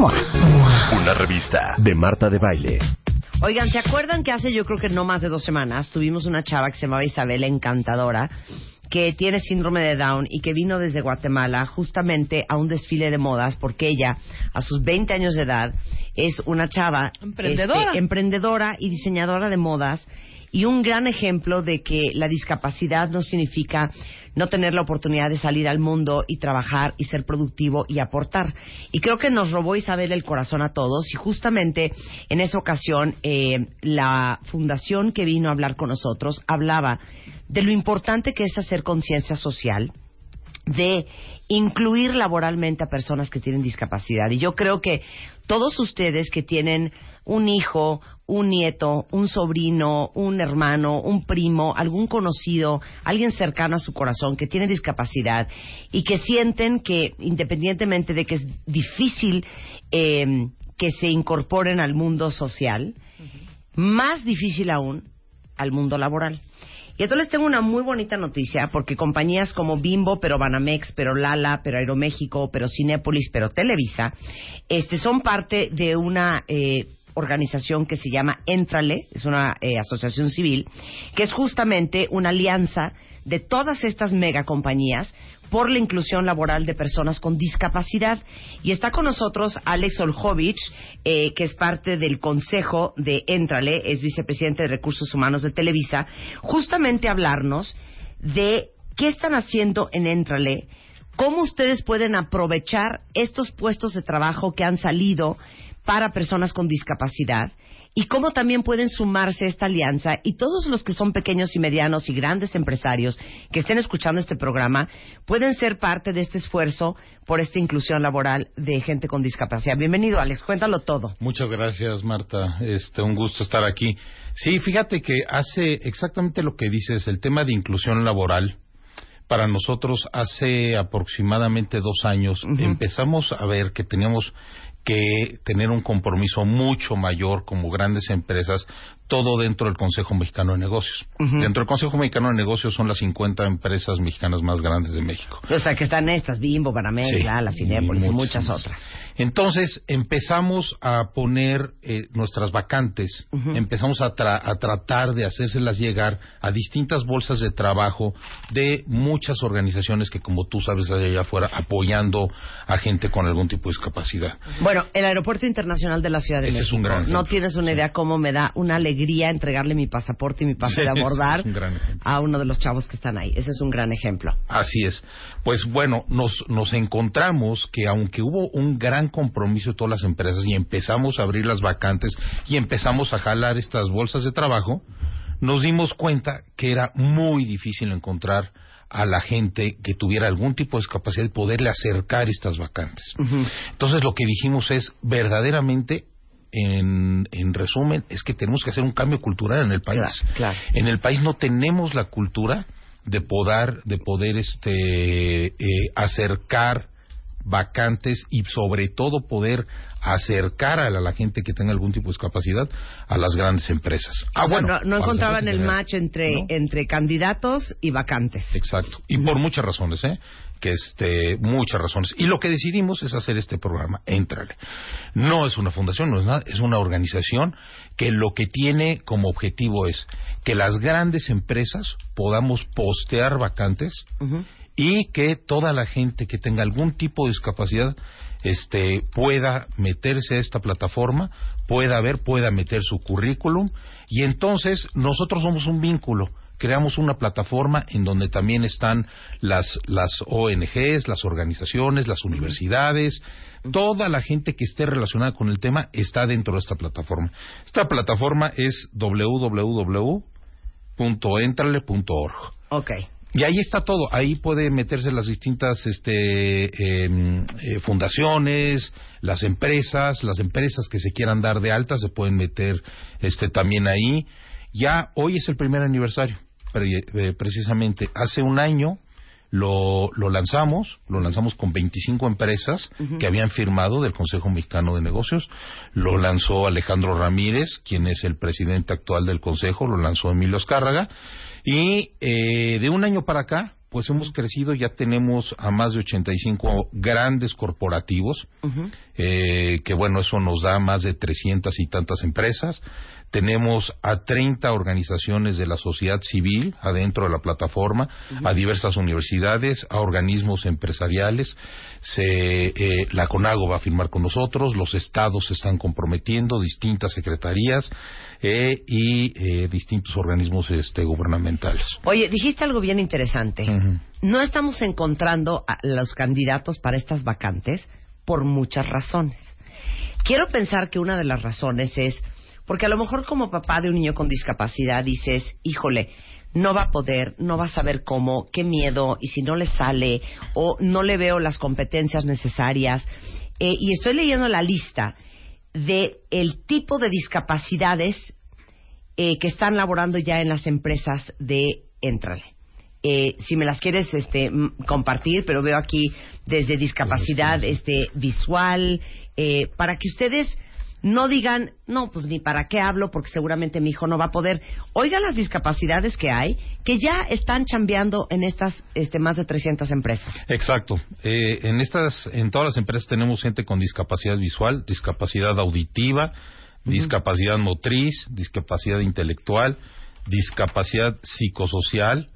una revista de Marta de Baile. Oigan, ¿se acuerdan que hace yo creo que no más de dos semanas tuvimos una chava que se llamaba Isabel Encantadora? que tiene síndrome de Down y que vino desde Guatemala justamente a un desfile de modas porque ella, a sus 20 años de edad, es una chava emprendedora, este, emprendedora y diseñadora de modas y un gran ejemplo de que la discapacidad no significa no tener la oportunidad de salir al mundo y trabajar y ser productivo y aportar. Y creo que nos robó Isabel el corazón a todos y justamente en esa ocasión eh, la fundación que vino a hablar con nosotros hablaba de lo importante que es hacer conciencia social, de incluir laboralmente a personas que tienen discapacidad. Y yo creo que todos ustedes que tienen un hijo, un nieto, un sobrino, un hermano, un primo, algún conocido, alguien cercano a su corazón que tiene discapacidad y que sienten que independientemente de que es difícil eh, que se incorporen al mundo social, más difícil aún al mundo laboral. Y entonces tengo una muy bonita noticia porque compañías como Bimbo, pero Banamex, pero Lala, pero Aeroméxico, pero Cinépolis, pero Televisa, este, son parte de una eh, organización que se llama Entrale, es una eh, asociación civil, que es justamente una alianza de todas estas megacompañías por la inclusión laboral de personas con discapacidad. Y está con nosotros Alex Oljovich, eh, que es parte del consejo de Entrale, es vicepresidente de Recursos Humanos de Televisa, justamente hablarnos de qué están haciendo en Entrale, cómo ustedes pueden aprovechar estos puestos de trabajo que han salido para personas con discapacidad y cómo también pueden sumarse a esta alianza y todos los que son pequeños y medianos y grandes empresarios que estén escuchando este programa pueden ser parte de este esfuerzo por esta inclusión laboral de gente con discapacidad. Bienvenido, Alex, cuéntalo todo. Muchas gracias, Marta. Este, un gusto estar aquí. Sí, fíjate que hace exactamente lo que dices, el tema de inclusión laboral. Para nosotros hace aproximadamente dos años empezamos a ver que teníamos que tener un compromiso mucho mayor como grandes empresas todo dentro del Consejo Mexicano de Negocios. Dentro del Consejo Mexicano de Negocios son las 50 empresas mexicanas más grandes de México. O sea, que están estas, Bimbo, Banamex, sí, la Cinépolis y, muchas otras. Entonces, empezamos a poner eh, nuestras vacantes, empezamos a, tratar de hacérselas llegar a distintas bolsas de trabajo de muchas organizaciones que, como tú sabes, allá afuera, apoyando a gente con algún tipo de discapacidad. Bueno, el Aeropuerto Internacional de la Ciudad de Ese México. Es un gran no tienes una idea cómo me da una alegría entregarle mi pasaporte y mi pase de abordar a uno de los chavos que están ahí. Ese es un gran ejemplo. Así es. Pues bueno, nos, nos encontramos que aunque hubo un gran compromiso de todas las empresas y empezamos a abrir las vacantes y empezamos a jalar estas bolsas de trabajo, nos dimos cuenta que era muy difícil encontrar a la gente que tuviera algún tipo de discapacidad y poderle acercar estas vacantes. Entonces lo que dijimos es verdaderamente en, resumen, es que tenemos que hacer un cambio cultural en el país. En el país no tenemos la cultura de poder, de poder este, eh, acercar vacantes y sobre todo poder acercar a la, gente que tenga algún tipo de discapacidad a las grandes empresas. Ah, bueno, no, encontraban el match entre, entre candidatos y vacantes. Exacto. Y por muchas razones, ¿eh? que este, muchas razones. Y lo que decidimos es hacer este programa, Éntrale. No es una fundación, no es nada, es una organización que lo que tiene como objetivo es que las grandes empresas podamos postear vacantes y que toda la gente que tenga algún tipo de discapacidad este, pueda meterse a esta plataforma, pueda ver, pueda meter su currículum y entonces nosotros somos un vínculo creamos una plataforma en donde también están las, las ONGs, las organizaciones, las universidades, toda la gente que esté relacionada con el tema está dentro de esta plataforma. Esta plataforma es www.entrale.org. Ok. Y ahí está todo, ahí puede meterse las distintas este, em, eh, fundaciones, las empresas, las empresas que se quieran dar de alta se pueden meter este, también ahí. Ya hoy es el primer aniversario, eh, precisamente. Hace un año lo, lo lanzamos, lo lanzamos con 25 empresas que habían firmado del Consejo Mexicano de Negocios. Lo lanzó Alejandro Ramírez, quien es el presidente actual del Consejo, lo lanzó Emilio Escárraga y eh, de un año para acá, pues hemos crecido, ya tenemos a más de 85 grandes corporativos, eh, que bueno, eso nos da más de 300 y tantas empresas. Tenemos a 30 organizaciones de la sociedad civil adentro de la plataforma, a diversas universidades, a organismos empresariales. Se, eh, la CONAGO va a firmar con nosotros, los estados se están comprometiendo, distintas secretarías eh, y eh, distintos organismos este, gubernamentales. Oye, dijiste algo bien interesante. No estamos encontrando a los candidatos para estas vacantes por muchas razones. Quiero pensar que una de las razones es porque a lo mejor como papá de un niño con discapacidad dices, híjole, no va a poder, no va a saber cómo, qué miedo, y si no le sale, o no le veo las competencias necesarias. Eh, y estoy leyendo la lista de el tipo de discapacidades eh, que están laborando ya en las empresas de Entrale. Eh, si me las quieres este, compartir, pero veo aquí desde discapacidad este, visual, para que ustedes no digan, no, pues ni para qué hablo porque seguramente mi hijo no va a poder. Oigan las discapacidades que hay, que ya están chambeando en estas este, más de 300 empresas. Exacto. Eh, en, estas, en todas las empresas tenemos gente con discapacidad visual, discapacidad auditiva, discapacidad motriz, discapacidad intelectual, discapacidad psicosocial,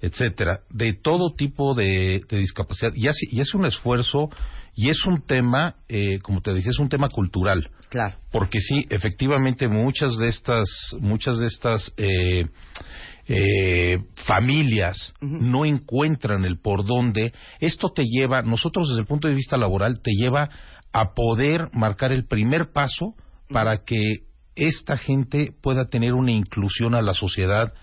etcétera, de todo tipo de, discapacidad. Y hace, y hace un esfuerzo y es un tema, eh, como te decía, es un tema cultural. Claro. Porque sí, efectivamente, muchas de estas, muchas de estas eh, eh, familias no encuentran el por dónde. Esto te lleva, nosotros desde el punto de vista laboral, te lleva a poder marcar el primer paso para que esta gente pueda tener una inclusión a la sociedad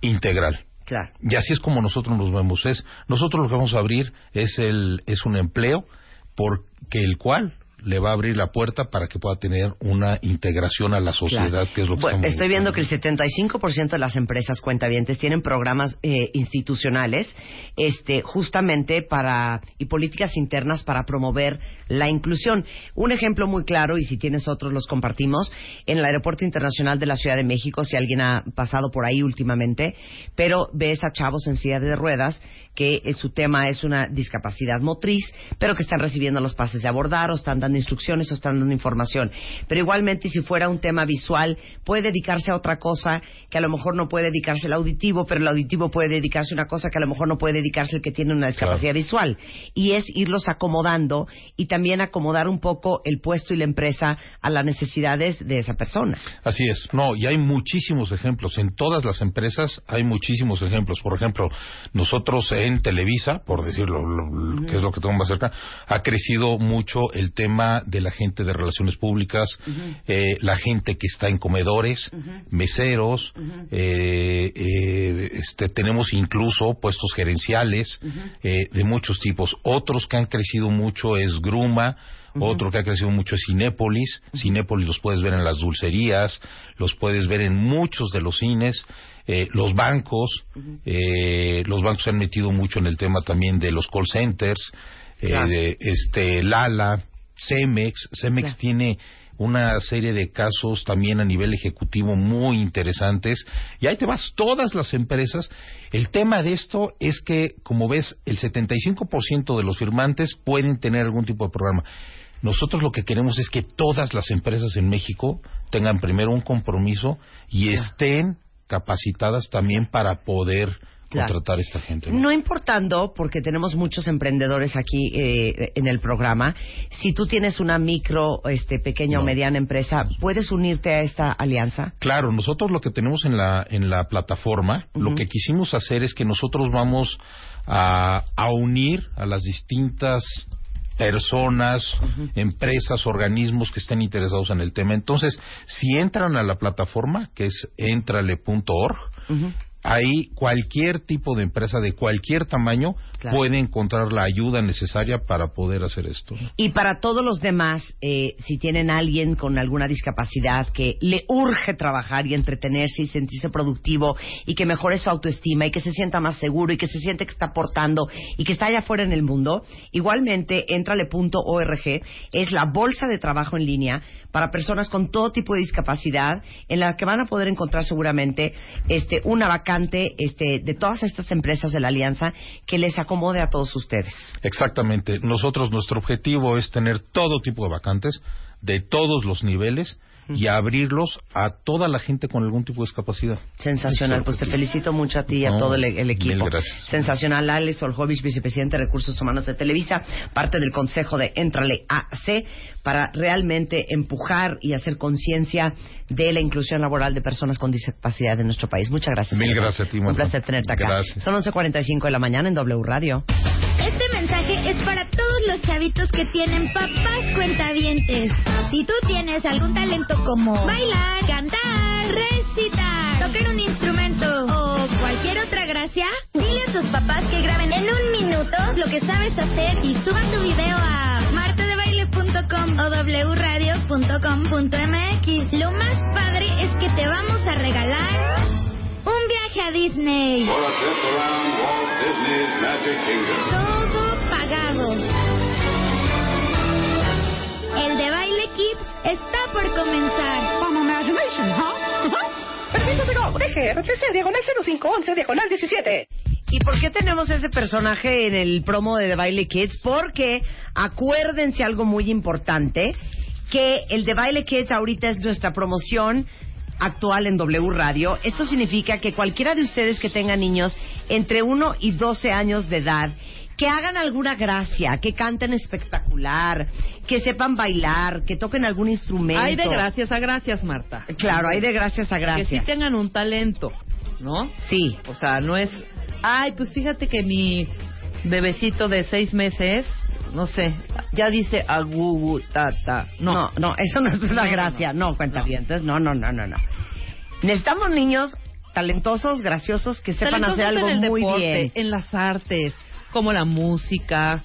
integral. Claro. Y así es como nosotros nos vemos. Es, nosotros lo que vamos a abrir es, el, es un empleo porque el cual le va a abrir la puerta para que pueda tener una integración a la sociedad, que es lo que bueno, Estoy viendo que el 75% de las empresas cuentavientes tienen programas eh, institucionales este, justamente para y políticas internas para promover la inclusión. Un ejemplo muy claro, y si tienes otros los compartimos, en el Aeropuerto Internacional de la Ciudad de México, si alguien ha pasado por ahí últimamente, pero ves a chavos en silla de ruedas que eh, su tema es una discapacidad motriz, pero que están recibiendo los pases de abordar o están dando instrucciones o están dando información. Pero igualmente, si fuera un tema visual, puede dedicarse a otra cosa que a lo mejor no puede dedicarse el auditivo, pero el auditivo puede dedicarse a una cosa que a lo mejor no puede dedicarse el que tiene una discapacidad visual. Y es irlos acomodando y también acomodar un poco el puesto y la empresa a las necesidades de esa persona. Así es. No, y hay muchísimos ejemplos. En todas las empresas hay muchísimos ejemplos. Por ejemplo, nosotros en Televisa, por decirlo, que es lo que tengo más cerca, ha crecido mucho el tema de la gente de relaciones públicas, eh, la gente que está en comedores, meseros, eh, eh, este, tenemos incluso puestos gerenciales de muchos tipos. Otros que han crecido mucho es Gruma, otro que ha crecido mucho es Cinépolis. Cinépolis los puedes ver en las dulcerías, los puedes ver en muchos de los cines. los bancos, los bancos se han metido mucho en el tema también de los call centers, de, este, Lala, Cemex. Cemex tiene una serie de casos también a nivel ejecutivo muy interesantes. Y ahí te vas, todas las empresas. El tema de esto es que, como ves, el 75% de los firmantes pueden tener algún tipo de programa. Nosotros lo que queremos es que todas las empresas en México tengan primero un compromiso y estén capacitadas también para poder contratar esta gente. ¿no? importando, porque tenemos muchos emprendedores aquí eh, en el programa, si tú tienes una micro, este, pequeña o mediana empresa, ¿puedes unirte a esta alianza? Claro, nosotros lo que tenemos en la, en la plataforma, lo que quisimos hacer es que nosotros vamos a, a unir a las distintas personas, empresas, organismos que estén interesados en el tema. Entonces, si entran a la plataforma, que es entrale.org, Ahí cualquier tipo de empresa de cualquier tamaño Claro. puede encontrar la ayuda necesaria para poder hacer esto. Y para todos los demás, eh, si tienen a alguien con alguna discapacidad que le urge trabajar y entretenerse y sentirse productivo y que mejore su autoestima y que se sienta más seguro y que se siente que está aportando y que está allá afuera en el mundo, igualmente entrale.org es la bolsa de trabajo en línea para personas con todo tipo de discapacidad en la que van a poder encontrar seguramente este una vacante este de todas estas empresas de la alianza que les acomode a todos ustedes. Exactamente. Nosotros, nuestro objetivo es tener todo tipo de vacantes, de todos los niveles, y abrirlos a toda la gente con algún tipo de discapacidad. Sensacional, pues te felicito mucho a ti y a No, todo el, el equipo. mil gracias. Sensacional, Alex Oljovich, vicepresidente de Recursos Humanos de Televisa, parte del consejo de Entrale AC, para realmente empujar y hacer conciencia de la inclusión laboral de personas con discapacidad en nuestro país. Muchas gracias. Mil gracias a ti, Un placer tenerte acá. Gracias. Son 11.45 de la mañana en W Radio. Este mensaje es para todos los chavitos que tienen papás cuentavientes. Si tú tienes algún talento como bailar, cantar, recitar, tocar un instrumento o cualquier otra gracia, dile a tus papás que graben en un minuto lo que sabes hacer y suban tu video a martadebaile.com o wradio.com.mx. Lo más padre es que te vamos a regalar un viaje a Disney. Disney's Magic Kingdom. Todo está por comenzar. Permiso de go, deje, RTC, diagonal 0511, diagonal 17. ¿Y por qué tenemos ese personaje en el promo de The Baile Kids? Porque acuérdense algo muy importante, que el The Baile Kids ahorita es nuestra promoción actual en W Radio. Esto significa que cualquiera de ustedes que tenga niños entre 1 y 12 años de edad, que hagan alguna gracia, que canten espectacular, que sepan bailar, que toquen algún instrumento. Hay de gracias a gracias, Marta. Claro, hay de gracias a Que gracias. sí tengan un talento, ¿no? Sí. O sea, no es, ay, pues fíjate que mi bebecito de seis meses, no sé, ya dice agugu tata. No, No, no, eso no es una No, gracia. No, no. cuentavientes. No, no, no, no, no. Necesitamos niños talentosos, graciosos, que sepan Talentosos hacer algo en el muy deporte, bien. en las artes, como la música,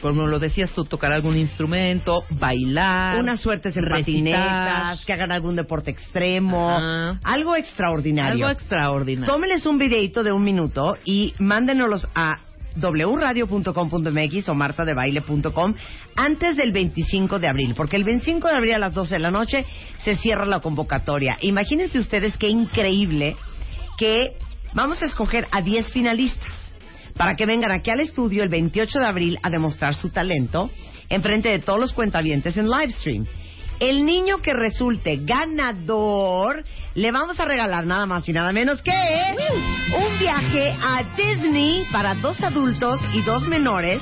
como lo decías tú, tocar algún instrumento, bailar. Unas suertes en patinetas, que hagan algún deporte extremo, Ajá. algo extraordinario. Algo extraordinario. Tómenles un videito de un minuto y mándenoslos a wradio.com.mx o martadebaile.com antes del 25 de abril, porque el 25 de abril a las 12 de la noche se cierra la convocatoria. Imagínense ustedes qué increíble que vamos a escoger a 10 finalistas para que vengan aquí al estudio el 28 de abril a demostrar su talento enfrente de todos los cuentavientes en livestream. El niño que resulte ganador le vamos a regalar nada más y nada menos que un viaje a Disney para dos adultos y dos menores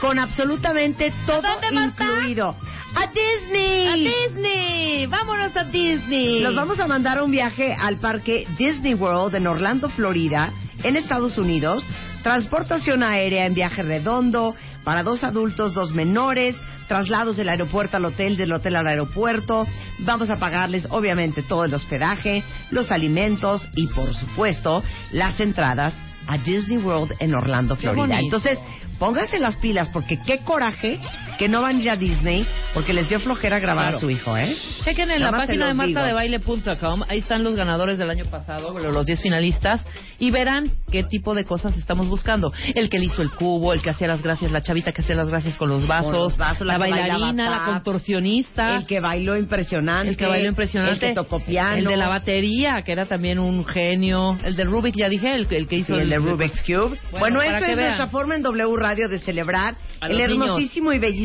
con absolutamente todo incluido. A Disney. ¡A Disney! ¡Vámonos a Disney! Los vamos a mandar un viaje al parque Disney World en Orlando, Florida, en Estados Unidos. Transportación aérea en viaje redondo para dos adultos, dos menores. Traslados del aeropuerto al hotel, del hotel al aeropuerto. Vamos a pagarles, obviamente, todo el hospedaje, los alimentos y, por supuesto, las entradas a Disney World en Orlando, Florida. Entonces, pónganse las pilas porque qué coraje que no van a ir a Disney porque les dio flojera grabar Claro. a su hijo, ¿eh? Chequen en Nada la página de martadebaile.com, ahí están los ganadores del año pasado, bueno, los 10 finalistas, y verán qué tipo de cosas estamos buscando. El que le hizo el cubo, el que hacía las gracias, la chavita que hacía las gracias con los vasos, Con los vasos, la bailarina, la contorsionista, El que bailó impresionante. el que bailó impresionante, El que tocó piano. el de la batería, que era también un genio, el de Rubik, ya dije, el, el que Sí, hizo el de Rubik's Cube. Bueno, Bueno, eso es vean. nuestra forma en W Radio de celebrar el niños. hermosísimo y bellísimo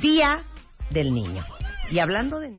Día del Niño. Y hablando de...